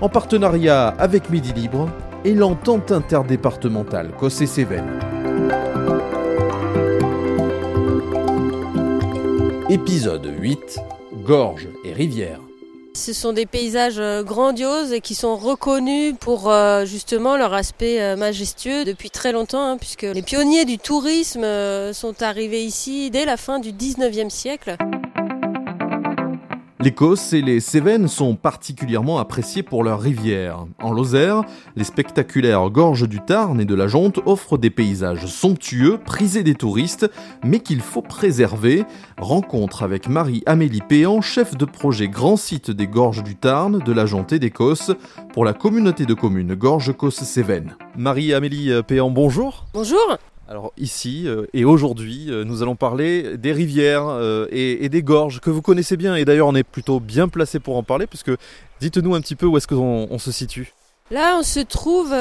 en partenariat avec Midi Libre et l'entente interdépartementale Cossé-Cévennes. Épisode 8 Gorges et rivières. Ce sont des paysages euh, grandioses et qui sont reconnus pour euh, justement leur aspect euh, majestueux depuis très longtemps, hein, puisque les pionniers du tourisme sont arrivés ici dès la fin du 19e siècle. L'Écosse et les Cévennes sont particulièrement appréciés pour leurs rivières. En Lozère, les spectaculaires gorges du Tarn et de la Jonte offrent des paysages somptueux, prisés des touristes, mais qu'il faut préserver. Rencontre avec Marie-Amélie Péan, chef de projet Grand Site des Gorges du Tarn, de la Jonte et d'Écosse, pour la communauté de communes Gorges-Cosse-Cévennes. Marie-Amélie Péan, bonjour. Bonjour. Alors ici euh, et aujourd'hui, euh, nous allons parler des rivières euh, et, des gorges que vous connaissez bien. Et d'ailleurs, on est plutôt bien placé pour en parler, puisque dites-nous un petit peu où est-ce qu'on se situe. Là, on se trouve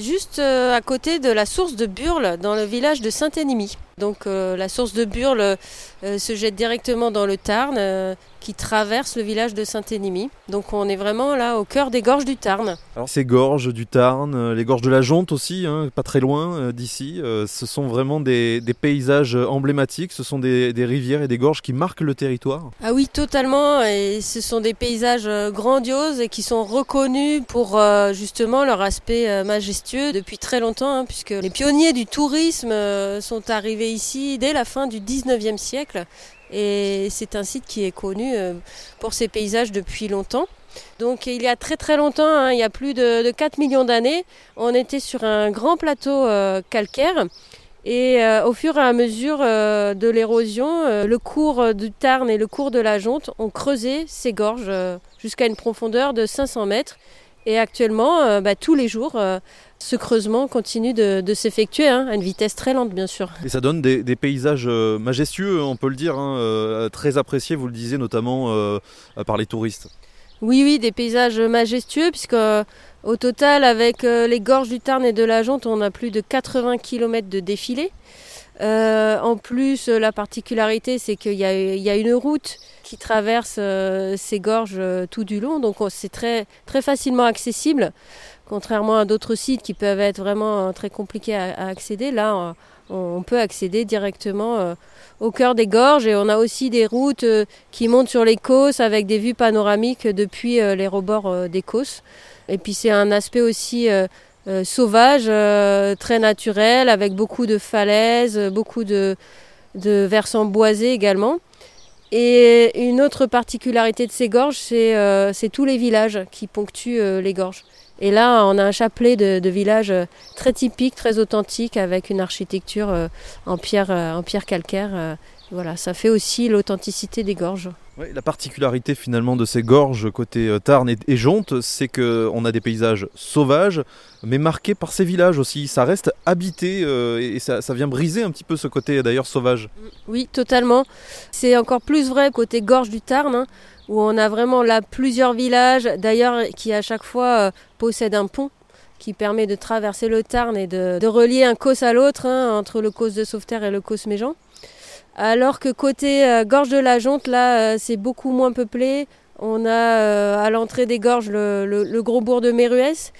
juste à côté de la source de Burle, dans le village de Saint-Énimy. Donc la source de Burle se jette directement dans le Tarn qui traverse le village de Saint-Énimy. Donc on est vraiment là au cœur des gorges du Tarn. Alors ces gorges du Tarn, euh, les gorges de la Jonte aussi, hein, pas très loin euh, d'ici, euh, ce sont vraiment des, paysages emblématiques, ce sont des, rivières et des gorges qui marquent le territoire. Ah oui, totalement, et ce sont des paysages grandioses et qui sont reconnus pour justement leur aspect majestueux depuis très longtemps, hein, puisque les pionniers du tourisme sont arrivés ici dès la fin du 19e siècle. Et c'est un site qui est connu euh, pour ses paysages depuis longtemps. Donc il y a très très longtemps, hein, il y a plus de, 4 millions d'années, on était sur un grand plateau euh, calcaire. Et euh, au fur et à mesure de l'érosion, le cours du Tarn et le cours de la Jonte ont creusé ces gorges jusqu'à une profondeur de 500 mètres. Et actuellement, bah, tous les jours, ce creusement continue de, s'effectuer hein, à une vitesse très lente, bien sûr. Et ça donne des, paysages euh, majestueux, on peut le dire, hein, euh, très appréciés, vous le disiez, notamment euh, par les touristes. Oui, oui, des paysages majestueux, puisque au total, avec les gorges du Tarn et de la Jonte, on a plus de 80 km de défilé. en plus, la particularité, c'est qu'il y, a une route qui traverse ces gorges tout du long, donc c'est très, très facilement accessible. Contrairement à d'autres sites qui peuvent être vraiment euh, très compliqués à, accéder, là, on, peut accéder directement euh, au cœur des gorges et on a aussi des routes euh, qui montent sur les Causses avec des vues panoramiques depuis les rebords des Causses. Et puis c'est un aspect aussi sauvage, très naturel, avec beaucoup de falaises, beaucoup de, de versants boisés également. Et une autre particularité de ces gorges, c'est tous les villages qui ponctuent les gorges. Et là, on a un chapelet de, villages euh, très typique, très authentique, avec une architecture euh, en pierre, euh, en pierre calcaire. Voilà, ça fait aussi l'authenticité des gorges. la particularité finalement de ces gorges côté Tarn et, Jonte, c'est qu'on a des paysages sauvages, mais marqués par ces villages aussi. Ça reste habité et ça, vient briser un petit peu ce côté d'ailleurs sauvage. Oui, totalement. C'est encore plus vrai côté gorge du Tarn. Hein où on a vraiment là plusieurs villages, d'ailleurs qui à chaque fois euh, possèdent un pont qui permet de traverser le Tarn et de, relier un causse à l'autre, hein, entre le causse de Sauveterre et le causse Méjean. Alors que côté euh, gorge de la Jonte, là, euh, c'est beaucoup moins peuplé. On a à l'entrée des gorges le, gros bourg de Méruès.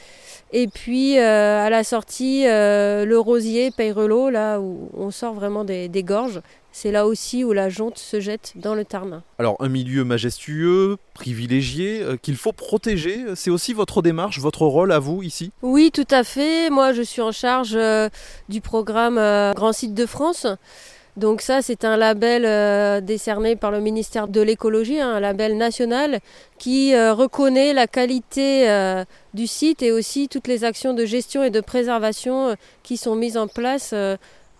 Et puis à la sortie, le Rosier, Peyrelot, là où on sort vraiment des gorges c'est là aussi où la jonte se jette dans le Tarn. Alors un milieu majestueux, privilégié, euh, qu'il faut protéger, c'est aussi votre démarche, votre rôle à vous ici? Oui, tout à fait. Moi, je suis en charge euh, du programme euh, Grand Site de France. Donc ça, c'est un label décerné par le ministère de l'écologie, hein, un label national qui reconnaît la qualité du site et aussi toutes les actions de gestion et de préservation qui sont mises en place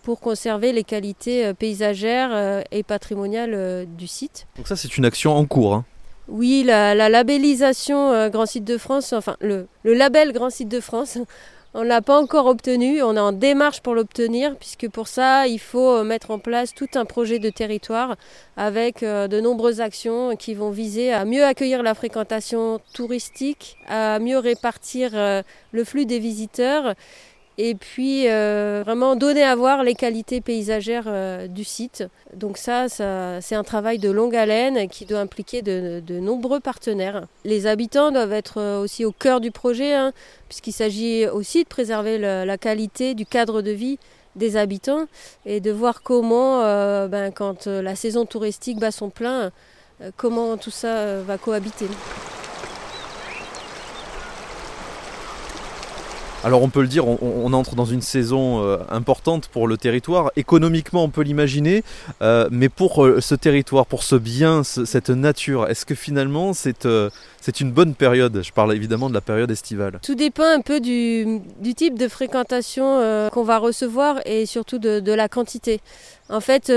pour conserver les qualités euh, paysagères euh, et patrimoniales euh, du site. Donc ça c'est une action en cours. Hein. Oui, la, labellisation Grand Site de France, enfin le, le label Grand Site de France, on ne l'a pas encore obtenu, on est en démarche pour l'obtenir, puisque pour ça, il faut mettre en place tout un projet de territoire avec de nombreuses actions qui vont viser à mieux accueillir la fréquentation touristique, à mieux répartir le flux des visiteurs et puis euh, vraiment donner à voir les qualités paysagères euh, du site. Donc ça, c'est un travail de longue haleine qui doit impliquer de, nombreux partenaires. Les habitants doivent être euh, aussi au cœur du projet, hein, puisqu'il s'agit aussi de préserver la qualité du cadre de vie des habitants et de voir comment, ben, quand la saison touristique bat son plein, comment tout ça va cohabiter. Alors on peut le dire, on, entre dans une saison euh, importante pour le territoire. Économiquement, on peut l'imaginer, euh, mais pour euh, ce territoire, pour ce bien, cette nature, est-ce que finalement c'est une bonne période? Je parle évidemment de la période estivale. Tout dépend un peu du, type de fréquentation qu'on va recevoir et surtout de, la quantité. En fait,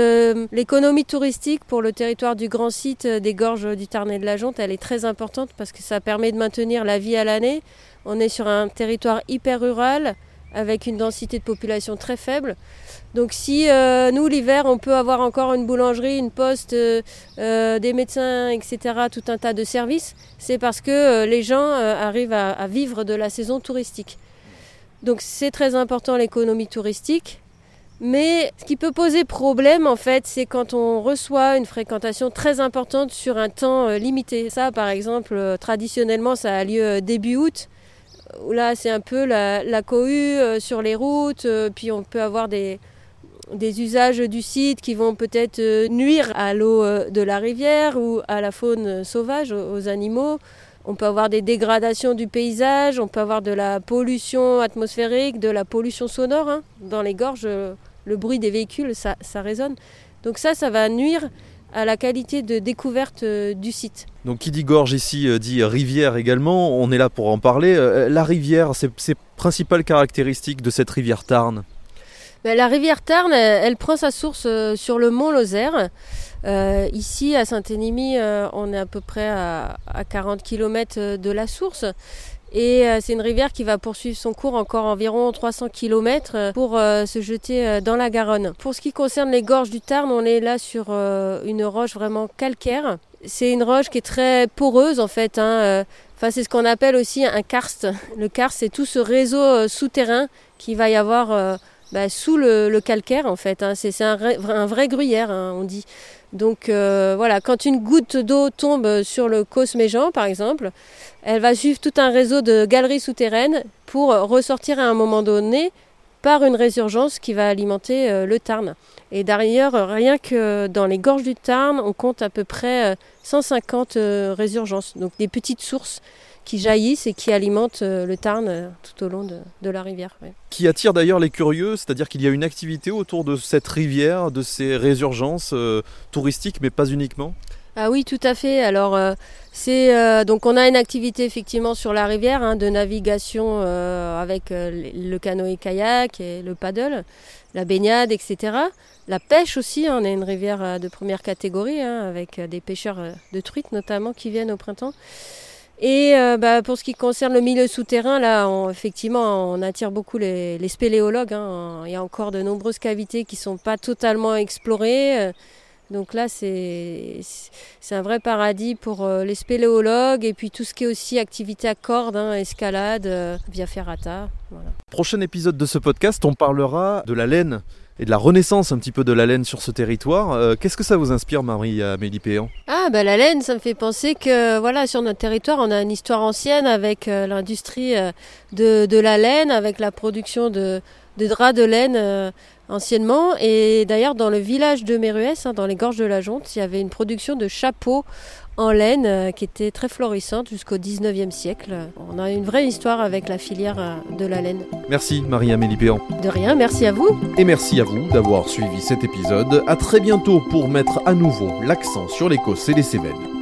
l'économie touristique pour le territoire du grand site des gorges du Tarn et de la Jonte, elle est très importante parce que ça permet de maintenir la vie à l'année on est sur un territoire hyper rural avec une densité de population très faible. Donc si euh, nous l'hiver on peut avoir encore une boulangerie, une poste, euh, euh, des médecins, etc., tout un tas de services, c'est parce que les gens arrivent à, vivre de la saison touristique. Donc c'est très important l'économie touristique. Mais ce qui peut poser problème en fait, c'est quand on reçoit une fréquentation très importante sur un temps limité. Ça par exemple, traditionnellement ça a lieu début août là c'est un peu la, cohue euh, sur les routes, euh, puis on peut avoir des, usages du site qui vont peut-être euh, nuire à l'eau de la rivière ou à la faune sauvage, aux, animaux. On peut avoir des dégradations du paysage, on peut avoir de la pollution atmosphérique, de la pollution sonore. Hein. Dans les gorges, le bruit des véhicules, ça résonne. Donc ça, ça va nuire à la qualité de découverte euh, du site. Donc qui dit gorge ici euh, dit rivière également, on est là pour en parler. Euh, la rivière, c'est principales caractéristiques de cette rivière Tarn ben, La rivière Tarn, elle, prend sa source sur le mont Lozère. ici, à Saint-Énimy, on est à peu près à, à 40 km de la source. Et euh, c'est une rivière qui va poursuivre son cours encore environ 300 km euh, pour euh, se jeter dans la Garonne. Pour ce qui concerne les gorges du Tarn, on est là sur une roche vraiment calcaire. C'est une roche qui est très poreuse en fait. Hein. Enfin, c'est ce qu'on appelle aussi un karst. Le karst, c'est tout ce réseau souterrain qui va y avoir bah, sous le, calcaire en fait. Hein. C'est un, un, vrai gruyère, hein, on dit. Donc euh, voilà, quand une goutte d'eau tombe sur le Cosméjean, par exemple, elle va suivre tout un réseau de galeries souterraines pour ressortir à un moment donné par une résurgence qui va alimenter euh, le Tarn. Et d'ailleurs, rien que dans les gorges du Tarn, on compte à peu près 150 euh, résurgences, donc des petites sources qui jaillissent et qui alimentent euh, le Tarn euh, tout au long de, la rivière. Qui attire d'ailleurs les curieux, c'est-à-dire qu'il y a une activité autour de cette rivière, de ces résurgences euh, touristiques, mais pas uniquement? Ah oui, tout à fait. Alors, c'est donc on a une activité effectivement sur la rivière hein, de navigation avec le canoë-kayak et le paddle, la baignade, etc. La pêche aussi, hein, on a une rivière de première catégorie hein, avec des pêcheurs de truites notamment qui viennent au printemps. Et euh, bah, pour ce qui concerne le milieu souterrain, là, effectivement, on attire beaucoup les, spéléologues. Hein. Il y a encore de nombreuses cavités qui ne sont pas totalement explorées. Donc là, c'est un vrai paradis pour euh, les spéléologues et puis tout ce qui est aussi activité à cordes, hein, escalade, euh, via ferrata. Prochain épisode de ce podcast, on parlera de la laine et de la renaissance un petit peu de la laine sur ce territoire. Euh, qu'est-ce que ça vous inspire, Marie-Amélie Péan? Ah, bah la laine, ça me fait penser que voilà, sur notre territoire, on a une histoire ancienne avec euh, l'industrie euh, de, la laine, avec la production de, de draps de laine anciennement. Et d'ailleurs, dans le village de Méruès, hein, dans les gorges de la Jonte, il y avait une production de chapeaux en laine euh, qui était très florissante jusqu'au 19e siècle. On a une vraie histoire avec la filière euh, de la laine. Merci Marie-Amélie Péan. De rien, merci à vous. Et merci à vous d'avoir suivi cet épisode. À très bientôt pour mettre à nouveau l'accent sur l'Écosse et les Cévennes.